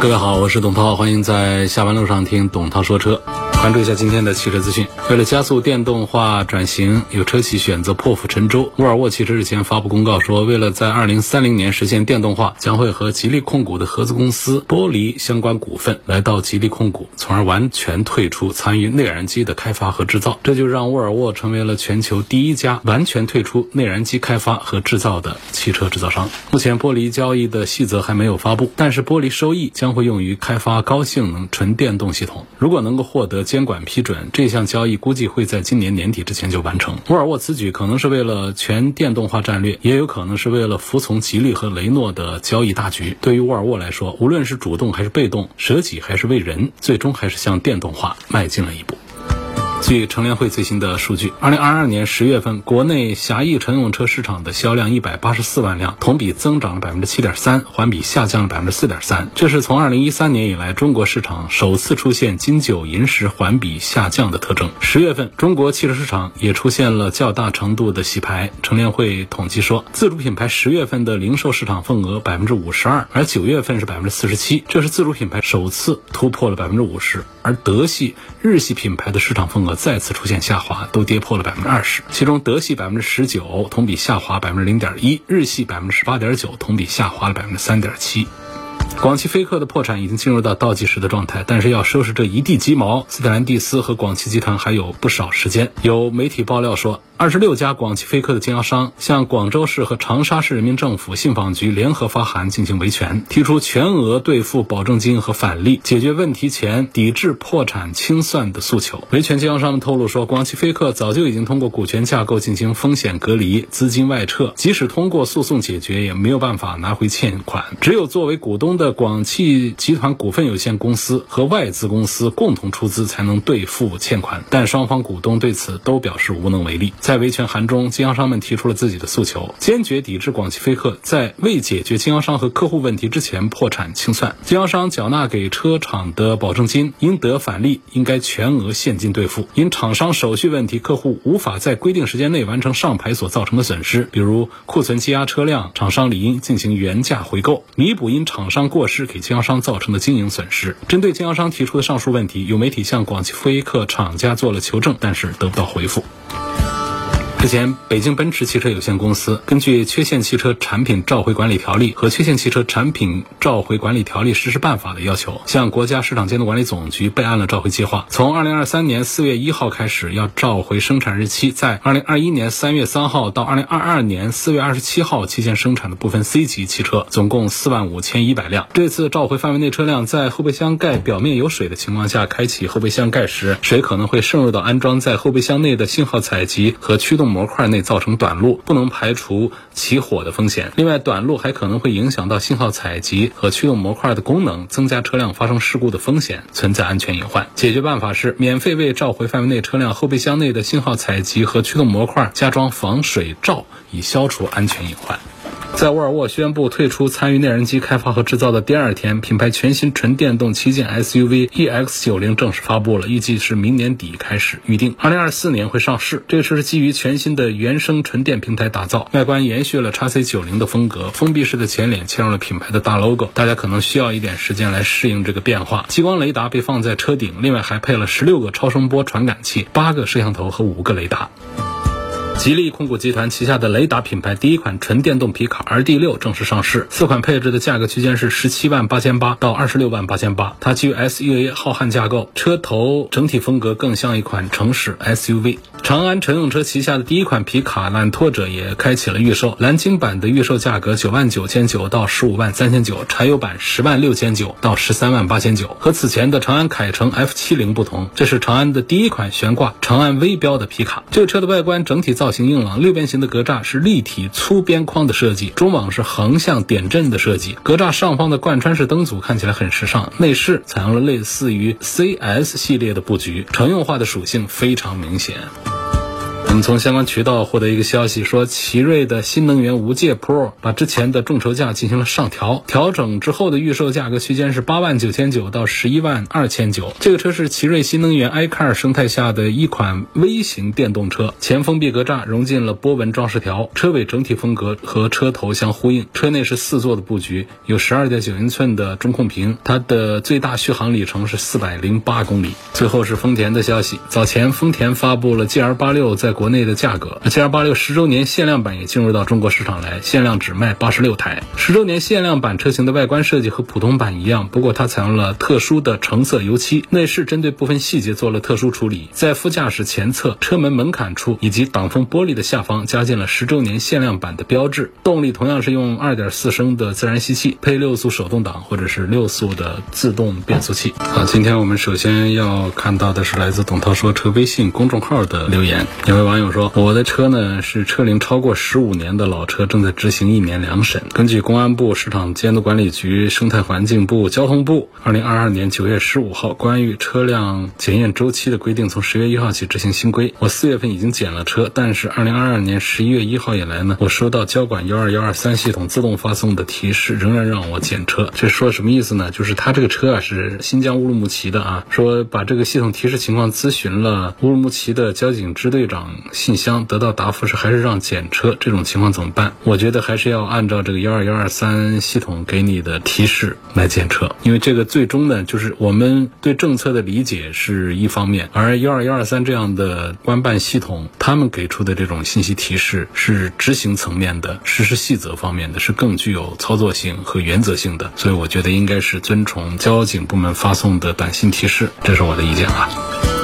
各位好，我是董涛，欢迎在下班路上听董涛说车。关注一下今天的汽车资讯。为了加速电动化转型，有车企选择破釜沉舟。沃尔沃汽车日前发布公告说，为了在二零三零年实现电动化，将会和吉利控股的合资公司剥离相关股份，来到吉利控股，从而完全退出参与内燃机的开发和制造。这就让沃尔沃成为了全球第一家完全退出内燃机开发和制造的汽车制造商。目前剥离交易的细则还没有发布，但是剥离收益将会用于开发高性能纯电动系统。如果能够获得监管批准，这项交易估计会在今年年底之前就完成。沃尔沃此举可能是为了全电动化战略，也有可能是为了服从吉利和雷诺的交易大局。对于沃尔沃来说，无论是主动还是被动，舍己还是为人，最终还是向电动化迈进了一步。据乘联会最新的数据，二零二二年十月份，国内狭义乘用车市场的销量一百八十四万辆，同比增长了百分之七点三，环比下降了百分之四点三。这是从二零一三年以来，中国市场首次出现金九银十环比下降的特征。十月份，中国汽车市场也出现了较大程度的洗牌。乘联会统计说，自主品牌十月份的零售市场份额百分之五十二，而九月份是百分之四十七，这是自主品牌首次突破了百分之五十。而德系、日系品牌的市场份额再次出现下滑，都跌破了百分之二十。其中，德系百分之十九，同比下滑百分之零点一；日系百分之十八点九，同比下滑了百分之三点七。广汽菲克的破产已经进入到倒计时的状态，但是要收拾这一地鸡毛，斯特兰蒂斯和广汽集团还有不少时间。有媒体爆料说，二十六家广汽菲克的经销商向广州市和长沙市人民政府信访局联合发函进行维权，提出全额兑付保证金和返利，解决问题前抵制破产清算的诉求。维权经销商们透露说，广汽菲克早就已经通过股权架构进行风险隔离、资金外撤，即使通过诉讼解决，也没有办法拿回欠款。只有作为股东的广汽集团股份有限公司和外资公司共同出资，才能兑付欠款。但双方股东对此都表示无能为力。在维权函中，经销商们提出了自己的诉求，坚决抵制广汽菲克在未解决经销商和客户问题之前破产清算。经销商缴纳给车厂的保证金应得返利，应该全额现金兑付。因厂商手续问题，客户无法在规定时间内完成上牌所造成的损失，比如库存积压车辆，厂商理应进行原价回购，弥补因厂商过失给经销商造成的经营损失。针对经销商提出的上述问题，有媒体向广汽菲克厂家做了求证，但是得不到回复。之前，北京奔驰汽车有限公司根据《缺陷汽车产品召回管理条例》和《缺陷汽车产品召回管理条例实施办法》的要求，向国家市场监督管理总局备案了召回计划。从二零二三年四月一号开始，要召回生产日期在二零二一年三月三号到二零二二年四月二十七号期间生产的部分 C 级汽车，总共四万五千一百辆。这次召回范围内车辆在后备箱盖表面有水的情况下，开启后备箱盖时，水可能会渗入到安装在后备箱内的信号采集和驱动模块内，造成短路，不能排除起火的风险。另外，短路还可能会影响到信号采集和驱动模块的功能，增加车辆发生事故的风险，存在安全隐患。解决办法是免费为召回范围内车辆后备箱内的信号采集和驱动模块加装防水罩，以消除安全隐患。在沃尔沃宣布退出参与内燃机开发和制造的第二天，品牌全新纯电动旗舰 SUV EX90 正式发布了，预计是明年底开始预定，二零二四年会上市。这个车是基于全新的原生纯电平台打造，外观延续了 x C90 的风格，封闭式的前脸嵌入了品牌的大 logo，大家可能需要一点时间来适应这个变化。激光雷达被放在车顶，另外还配了十六个超声波传感器、八个摄像头和五个雷达。吉利控股集团旗下的雷达品牌第一款纯电动皮卡 RD 六正式上市，四款配置的价格区间是十七万八千八到二十六万八千八。它基于 S U A 浩瀚架构，车头整体风格更像一款城市 SUV。长安乘用车旗下的第一款皮卡揽拓者也开启了预售，蓝鲸版的预售价格九万九千九到十五万三千九，柴油版十万六千九到十三万八千九。和此前的长安凯程 F 七零不同，这是长安的第一款悬挂长安微标的皮卡。这个车的外观整体造造型硬朗，六边形的格栅是立体粗边框的设计，中网是横向点阵的设计，格栅上方的贯穿式灯组看起来很时尚。内饰采用了类似于 CS 系列的布局，乘用化的属性非常明显。我们从相关渠道获得一个消息，说奇瑞的新能源无界 Pro 把之前的众筹价进行了上调，调整之后的预售价格区间是八万九千九到十一万二千九。这个车是奇瑞新能源 iCar 生态下的一款微型电动车，前封闭格栅融进了波纹装饰条，车尾整体风格和车头相呼应。车内是四座的布局，有十二点九英寸的中控屏，它的最大续航里程是四百零八公里。最后是丰田的消息，早前丰田发布了 GR 八六在国内的价格那，GR 八六十周年限量版也进入到中国市场来，限量只卖八十六台。十周年限量版车型的外观设计和普通版一样，不过它采用了特殊的橙色油漆，内饰针对部分细节做了特殊处理，在副驾驶前侧车门门槛处以及挡风玻璃的下方加进了十周年限量版的标志。动力同样是用二点四升的自然吸气，配六速手动挡或者是六速的自动变速器。好，今天我们首先要看到的是来自董涛说车微信公众号的留言，因为网友说。我的车呢是车龄超过十五年的老车，正在执行一年两审。根据公安部市场监督管理局、生态环境部、交通部二零二二年九月十五号关于车辆检验周期的规定，从十月一号起执行新规。我四月份已经检了车，但是二零二二年十一月一号以来呢，我收到交管幺二幺二三系统自动发送的提示，仍然让我检车。这说什么意思呢？就是他这个车啊是新疆乌鲁木齐的啊，说把这个系统提示情况咨询了乌鲁木齐的交警支队长信。箱得到答复是还是让检车，这种情况怎么办？我觉得还是要按照这个幺二幺二三系统给你的提示来检车，因为这个最终呢，就是我们对政策的理解是一方面，而幺二幺二三这样的官办系统，他们给出的这种信息提示是执行层面的、实施细则方面的，是更具有操作性和原则性的，所以我觉得应该是遵从交警部门发送的短信提示，这是我的意见啊。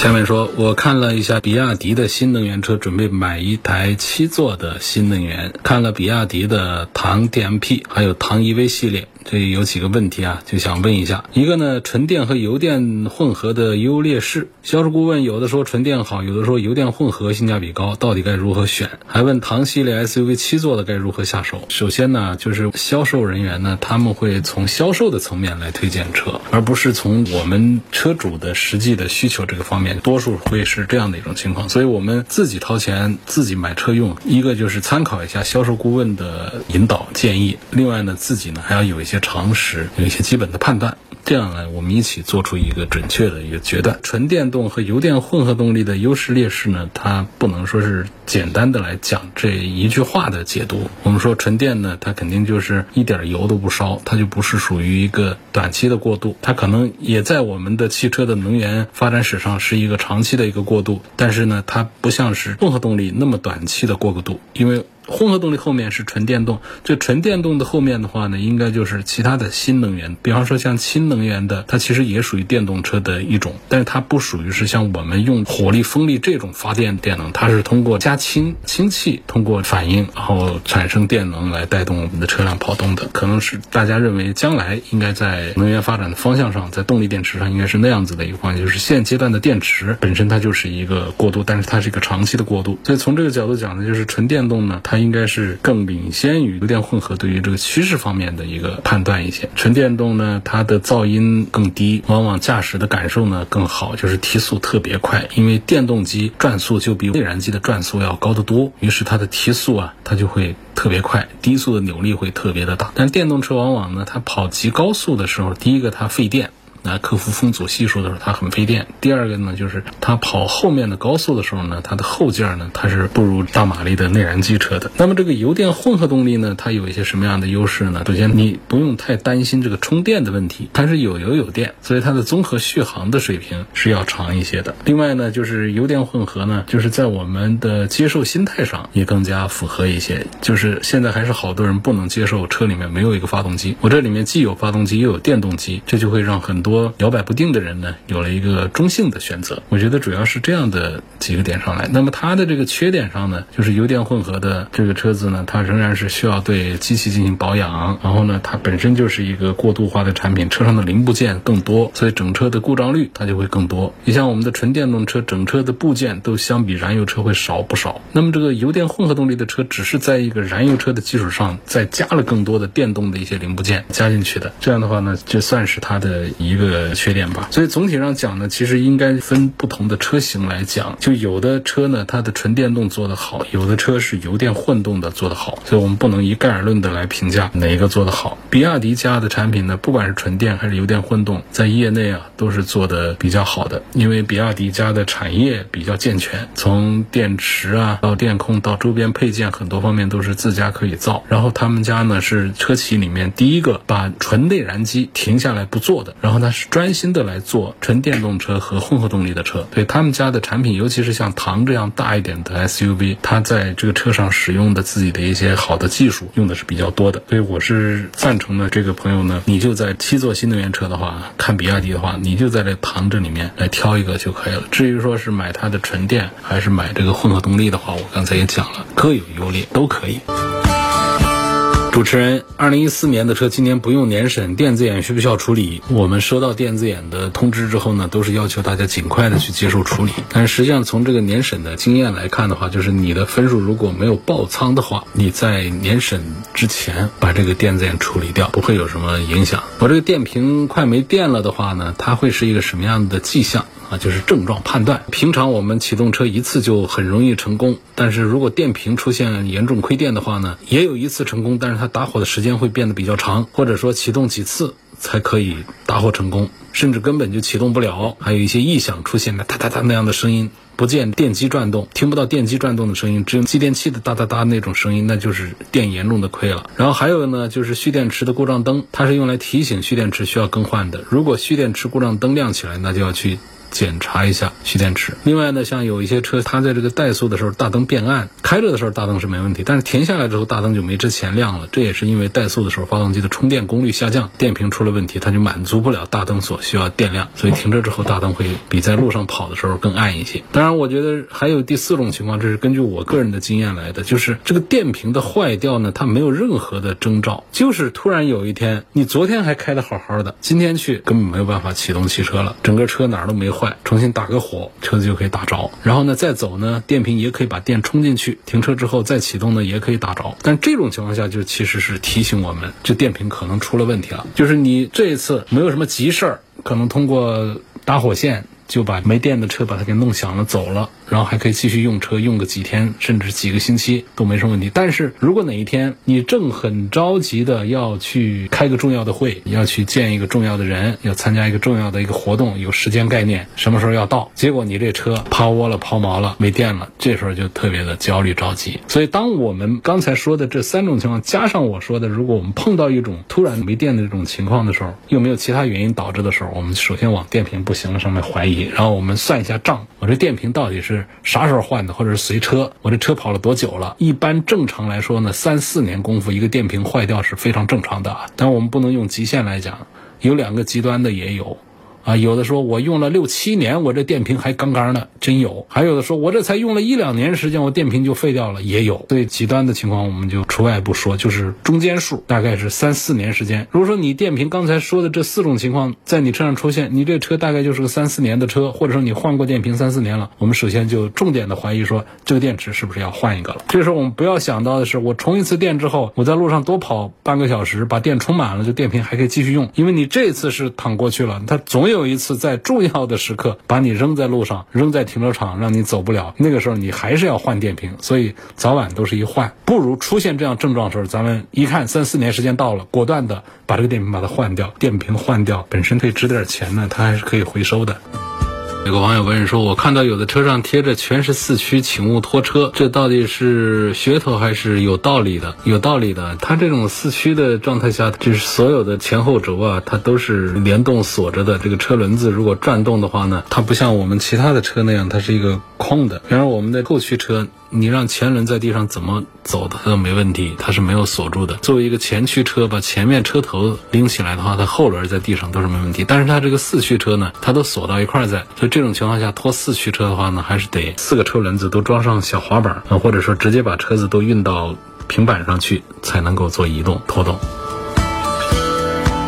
下面说，我看了一下比亚迪的新能源车，准备买一台七座的新能源。看了比亚迪的唐 DMP，还有唐 EV 系列。这有几个问题啊，就想问一下。一个呢，纯电和油电混合的优劣势。销售顾问有的说纯电好，有的说油电混合性价比高，到底该如何选？还问唐系列 SUV 七座的该如何下手？首先呢，就是销售人员呢，他们会从销售的层面来推荐车，而不是从我们车主的实际的需求这个方面，多数会是这样的一种情况。所以我们自己掏钱自己买车用，一个就是参考一下销售顾问的引导建议，另外呢，自己呢还要有一些。一些常识有一些基本的判断，这样呢，我们一起做出一个准确的一个决断。纯电动和油电混合动力的优势劣势呢，它不能说是简单的来讲这一句话的解读。我们说纯电呢，它肯定就是一点油都不烧，它就不是属于一个短期的过渡，它可能也在我们的汽车的能源发展史上是一个长期的一个过渡，但是呢，它不像是混合动力那么短期的过个渡，因为。混合动力后面是纯电动，这纯电动的后面的话呢，应该就是其他的新能源，比方说像氢能源的，它其实也属于电动车的一种，但是它不属于是像我们用火力、风力这种发电电能，它是通过加氢氢气通过反应，然后产生电能来带动我们的车辆跑动的，可能是大家认为将来应该在能源发展的方向上，在动力电池上应该是那样子的一个方向，就是现阶段的电池本身它就是一个过渡，但是它是一个长期的过渡，所以从这个角度讲呢，就是纯电动呢，它。应该是更领先于油电混合对于这个趋势方面的一个判断一些。纯电动呢，它的噪音更低，往往驾驶的感受呢更好，就是提速特别快。因为电动机转速就比内燃机的转速要高得多，于是它的提速啊，它就会特别快，低速的扭力会特别的大。但电动车往往呢，它跑极高速的时候，第一个它费电。来克服风阻系数的时候，它很费电。第二个呢，就是它跑后面的高速的时候呢，它的后劲儿呢，它是不如大马力的内燃机车的。那么这个油电混合动力呢，它有一些什么样的优势呢？首先，你不用太担心这个充电的问题，它是有油有电，所以它的综合续航的水平是要长一些的。另外呢，就是油电混合呢，就是在我们的接受心态上也更加符合一些。就是现在还是好多人不能接受车里面没有一个发动机，我这里面既有发动机又有电动机，这就会让很多。多摇摆不定的人呢，有了一个中性的选择。我觉得主要是这样的几个点上来。那么它的这个缺点上呢，就是油电混合的这个车子呢，它仍然是需要对机器进行保养，然后呢，它本身就是一个过渡化的产品，车上的零部件更多，所以整车的故障率它就会更多。你像我们的纯电动车，整车的部件都相比燃油车会少不少。那么这个油电混合动力的车，只是在一个燃油车的基础上再加了更多的电动的一些零部件加进去的。这样的话呢，就算是它的一个缺点吧。所以总体上讲呢，其实应该分不同的车型来讲。就有的车呢，它的纯电动做得好；有的车是油电混动的做得好。所以我们不能一概而论的来评价哪一个做得好。比亚迪家的产品呢，不管是纯电还是油电混动，在业内啊都是做得比较好的。因为比亚迪家的产业比较健全，从电池啊到电控到周边配件，很多方面都是自家可以造。然后他们家呢是车企里面第一个把纯内燃机停下来不做的，然后呢是专心的来做纯电动车和混合动力的车。所以他们家的产品，尤其是像唐这样大一点的 SUV，它在这个车上使用的自己的一些好的技术，用的是比较多的。所以我是赞成的。这个朋友呢，你就在七座新能源车的话，看比亚迪的话，你就在这唐这里面来挑一个就可以了。至于说是买它的纯电还是买这个混合动力的话，我刚才也讲了，各有优劣，都可以。主持人，二零一四年的车今年不用年审，电子眼需不需要处理？我们收到电子眼的通知之后呢，都是要求大家尽快的去接受处理。但实际上从这个年审的经验来看的话，就是你的分数如果没有爆仓的话，你在年审之前把这个电子眼处理掉，不会有什么影响。我这个电瓶快没电了的话呢，它会是一个什么样的迹象？啊，就是症状判断。平常我们启动车一次就很容易成功，但是如果电瓶出现严重亏电的话呢，也有一次成功，但是它打火的时间会变得比较长，或者说启动几次才可以打火成功，甚至根本就启动不了。还有一些异响出现的哒哒哒那样的声音，不见电机转动，听不到电机转动的声音，只有继电器的哒哒哒那种声音，那就是电严重的亏了。然后还有呢，就是蓄电池的故障灯，它是用来提醒蓄电池需要更换的。如果蓄电池故障灯亮起来，那就要去。检查一下蓄电池。另外呢，像有一些车，它在这个怠速的时候大灯变暗，开着的时候大灯是没问题，但是停下来之后大灯就没之前亮了。这也是因为怠速的时候发动机的充电功率下降，电瓶出了问题，它就满足不了大灯所需要电量，所以停车之后大灯会比在路上跑的时候更暗一些。当然，我觉得还有第四种情况，这是根据我个人的经验来的，就是这个电瓶的坏掉呢，它没有任何的征兆，就是突然有一天，你昨天还开的好好的，今天去根本没有办法启动汽车了，整个车哪儿都没坏。重新打个火，车子就可以打着。然后呢，再走呢，电瓶也可以把电充进去。停车之后再启动呢，也可以打着。但这种情况下，就其实是提醒我们，这电瓶可能出了问题了。就是你这一次没有什么急事儿，可能通过打火线就把没电的车把它给弄响了，走了。然后还可以继续用车，用个几天甚至几个星期都没什么问题。但是如果哪一天你正很着急的要去开个重要的会，要去见一个重要的人，要参加一个重要的一个活动，有时间概念，什么时候要到？结果你这车抛窝了、抛锚了、没电了，这时候就特别的焦虑着急。所以当我们刚才说的这三种情况加上我说的，如果我们碰到一种突然没电的这种情况的时候，又没有其他原因导致的时候，我们首先往电瓶不行了上面怀疑，然后我们算一下账，我这电瓶到底是。啥时候换的，或者是随车？我这车跑了多久了？一般正常来说呢，三四年功夫，一个电瓶坏掉是非常正常的啊。但我们不能用极限来讲，有两个极端的也有。啊，有的说我用了六七年，我这电瓶还杠杠的，真有；还有的说我这才用了一两年时间，我电瓶就废掉了，也有。对极端的情况，我们就除外不说，就是中间数，大概是三四年时间。如果说你电瓶刚才说的这四种情况在你车上出现，你这车大概就是个三四年的车，或者说你换过电瓶三四年了，我们首先就重点的怀疑说这个电池是不是要换一个了。这时候我们不要想到的是，我充一次电之后，我在路上多跑半个小时，把电充满了，这电瓶还可以继续用，因为你这次是躺过去了，它总有有一次在重要的时刻把你扔在路上，扔在停车场，让你走不了。那个时候你还是要换电瓶，所以早晚都是一换。不如出现这样症状的时候，咱们一看三四年时间到了，果断的把这个电瓶把它换掉。电瓶换掉本身可以值点钱呢，它还是可以回收的。有个网友问说：“我看到有的车上贴着全是四驱，请勿拖车，这到底是噱头还是有道理的？有道理的。它这种四驱的状态下，就是所有的前后轴啊，它都是联动锁着的。这个车轮子如果转动的话呢，它不像我们其他的车那样，它是一个空的。然而我们的后驱车，你让前轮在地上怎么走，它都没问题，它是没有锁住的。作为一个前驱车，把前面车头拎起来的话，它后轮在地上都是没问题。但是它这个四驱车呢，它都锁到一块儿在，所以这种情况下拖四驱车的话呢，还是得四个车轮子都装上小滑板，或者说直接把车子都运到平板上去，才能够做移动拖动。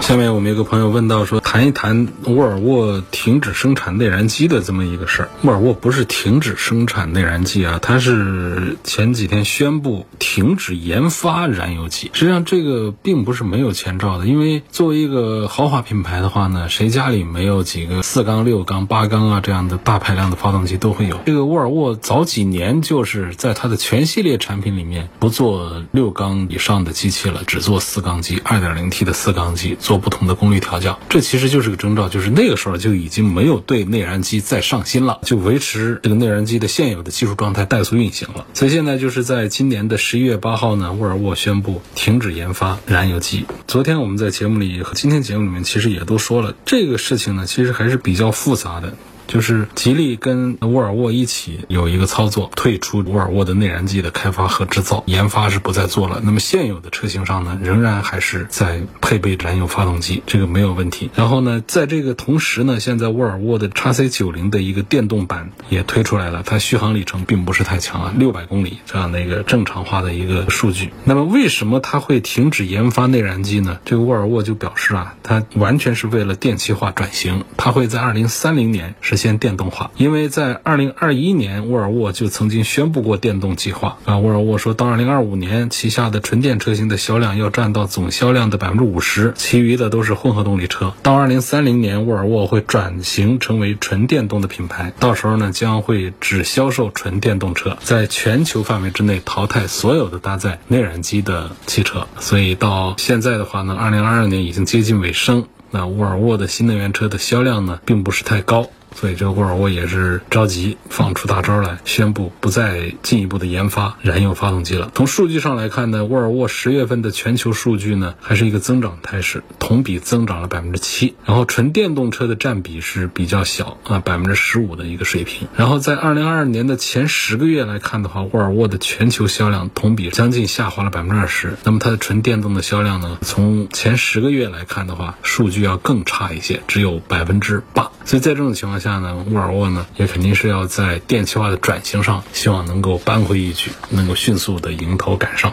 下面我们有个朋友问到说，谈一谈沃尔沃停止生产内燃机的这么一个事儿。沃尔沃不是停止生产内燃机啊，它是前几天宣布停止研发燃油机。实际上这个并不是没有前兆的，因为作为一个豪华品牌的话呢，谁家里没有几个四缸、六缸、八缸啊这样的大排量的发动机都会有。这个沃尔沃早几年就是在它的全系列产品里面不做六缸以上的机器了，只做四缸机、二点零 T 的四缸机。做不同的功率调教，这其实就是个征兆，就是那个时候就已经没有对内燃机再上心了，就维持这个内燃机的现有的技术状态怠速运行了。所以现在就是在今年的十一月八号呢，沃尔沃宣布停止研发燃油机。昨天我们在节目里和今天节目里面其实也都说了，这个事情呢，其实还是比较复杂的。就是吉利跟沃尔沃一起有一个操作，退出沃尔沃的内燃机的开发和制造研发是不再做了。那么现有的车型上呢，仍然还是在配备燃油发动机，这个没有问题。然后呢，在这个同时呢，现在沃尔沃的 x C 九零的一个电动版也推出来了，它续航里程并不是太强啊，六百公里这样的一个正常化的一个数据。那么为什么它会停止研发内燃机呢？这个沃尔沃就表示啊，它完全是为了电气化转型，它会在二零三零年实现。先电动化，因为在二零二一年，沃尔沃就曾经宣布过电动计划啊。沃尔沃说到二零二五年，旗下的纯电车型的销量要占到总销量的百分之五十，其余的都是混合动力车。到二零三零年，沃尔沃会转型成为纯电动的品牌，到时候呢，将会只销售纯电动车，在全球范围之内淘汰所有的搭载内燃机的汽车。所以到现在的话呢，二零二二年已经接近尾声，那沃尔沃的新能源车的销量呢，并不是太高。所以这个沃尔沃也是着急放出大招来，宣布不再进一步的研发燃油发动机了。从数据上来看呢，沃尔沃十月份的全球数据呢还是一个增长态势，同比增长了百分之七。然后纯电动车的占比是比较小啊，百分之十五的一个水平。然后在二零二二年的前十个月来看的话，沃尔沃的全球销量同比将近下滑了百分之二十。那么它的纯电动的销量呢，从前十个月来看的话，数据要更差一些，只有百分之八。所以在这种情况下呢，沃尔沃呢也肯定是要在电气化的转型上，希望能够扳回一局，能够迅速的迎头赶上。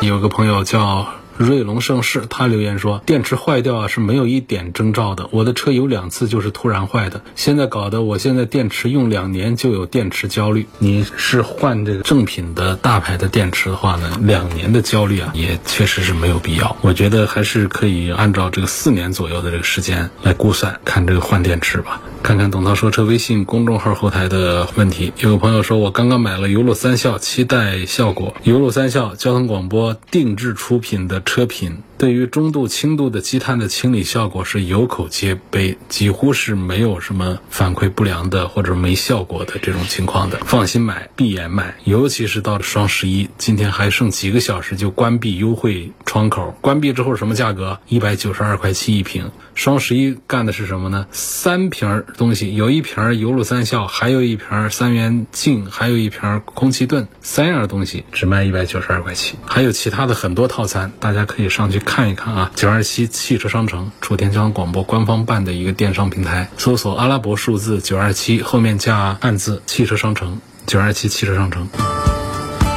有个朋友叫。瑞龙盛世，他留言说电池坏掉啊是没有一点征兆的，我的车有两次就是突然坏的，现在搞得我现在电池用两年就有电池焦虑。你是换这个正品的大牌的电池的话呢，两年的焦虑啊也确实是没有必要。我觉得还是可以按照这个四年左右的这个时间来估算，看这个换电池吧。看看董涛说车微信公众号后台的问题，有个朋友说我刚刚买了油路三效，期待效果。油路三效交通广播定制出品的。车品对于中度、轻度的积碳的清理效果是有口皆碑，几乎是没有什么反馈不良的或者没效果的这种情况的，放心买，闭眼买。尤其是到了双十一，今天还剩几个小时就关闭优惠窗口，关闭之后什么价格？一百九十二块七一瓶。双十一干的是什么呢？三瓶东西，有一瓶油路三效，还有一瓶三元净，还有一瓶空气盾，三样东西只卖一百九十二块七，还有其他的很多套餐，大家可以上去看看一看啊。九二七汽车商城，楚天交通广播官方办的一个电商平台，搜索阿拉伯数字九二七，后面加汉字汽车商城，九二七汽车商城。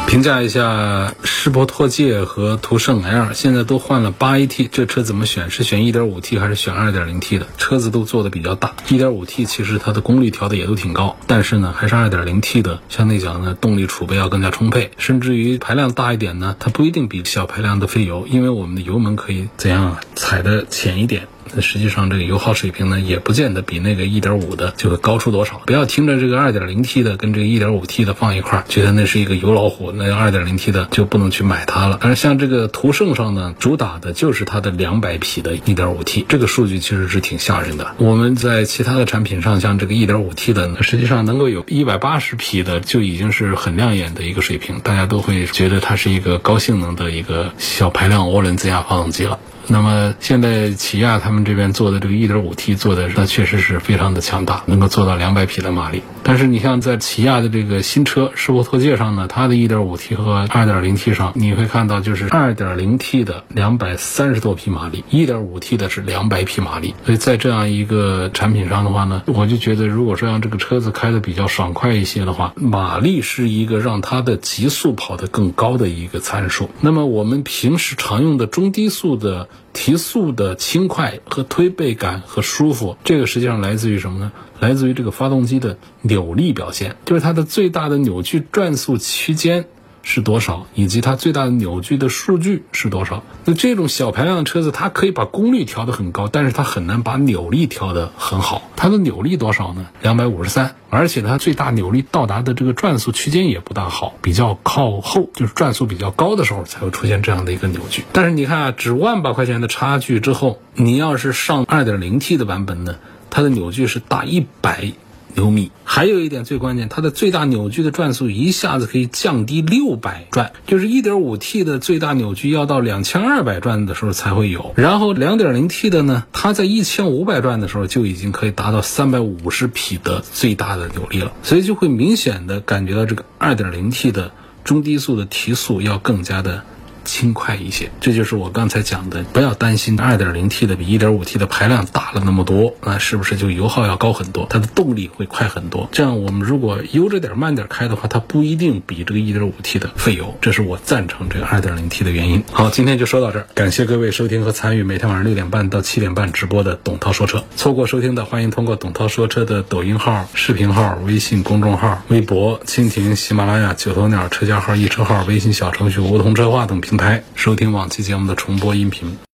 评价一下世博拓界和途胜 L，现在都换了八 AT，这车怎么选？是选 1.5T 还是选 2.0T 的？车子都做的比较大，1.5T 其实它的功率调的也都挺高，但是呢，还是 2.0T 的相对讲呢，动力储备要更加充沛，甚至于排量大一点呢，它不一定比小排量的费油，因为我们的油门可以怎样啊，踩的浅一点。那实际上这个油耗水平呢，也不见得比那个1.5的就会高出多少。不要听着这个 2.0T 的跟这个 1.5T 的放一块儿，觉得那是一个油老虎，那 2.0T 的就不能去买它了。而像这个途胜上呢，主打的就是它的200匹的 1.5T，这个数据其实是挺吓人的。我们在其他的产品上，像这个 1.5T 的，实际上能够有一百八十匹的，就已经是很亮眼的一个水平，大家都会觉得它是一个高性能的一个小排量涡轮增压发动机了。那么现在起亚他们这边做的这个 1.5T 做的，那确实是非常的强大，能够做到200匹的马力。但是你像在起亚的这个新车世博托界上呢，它的 1.5T 和 2.0T 上，你会看到就是 2.0T 的230多匹马力，1.5T 的是200匹马力。所以在这样一个产品上的话呢，我就觉得如果说让这个车子开的比较爽快一些的话，马力是一个让它的极速跑得更高的一个参数。那么我们平时常用的中低速的提速的轻快和推背感和舒服，这个实际上来自于什么呢？来自于这个发动机的扭力表现，就是它的最大的扭矩转速区间是多少，以及它最大的扭矩的数据是多少。那这种小排量的车子，它可以把功率调得很高，但是它很难把扭力调得很好。它的扭力多少呢？两百五十三，而且它最大扭力到达的这个转速区间也不大好，比较靠后，就是转速比较高的时候才会出现这样的一个扭矩。但是你看啊，只万把块钱的差距之后，你要是上二点零 T 的版本呢？它的扭矩是大一百牛米，还有一点最关键，它的最大扭矩的转速一下子可以降低六百转，就是一点五 T 的最大扭矩要到两千二百转的时候才会有，然后两点零 T 的呢，它在一千五百转的时候就已经可以达到三百五十匹的最大的扭力了，所以就会明显的感觉到这个二点零 T 的中低速的提速要更加的。轻快一些，这就是我刚才讲的。不要担心 2.0T 的比 1.5T 的排量大了那么多，那是不是就油耗要高很多？它的动力会快很多。这样我们如果悠着点、慢点开的话，它不一定比这个 1.5T 的费油。这是我赞成这个 2.0T 的原因。好，今天就说到这儿，感谢各位收听和参与每天晚上六点半到七点半直播的董涛说车。错过收听的，欢迎通过董涛说车的抖音号、视频号、微信公众号、微博、蜻蜓、喜马拉雅、九头鸟车架号、易车号、微信小程序梧桐车话等平台收听往期节目的重播音频。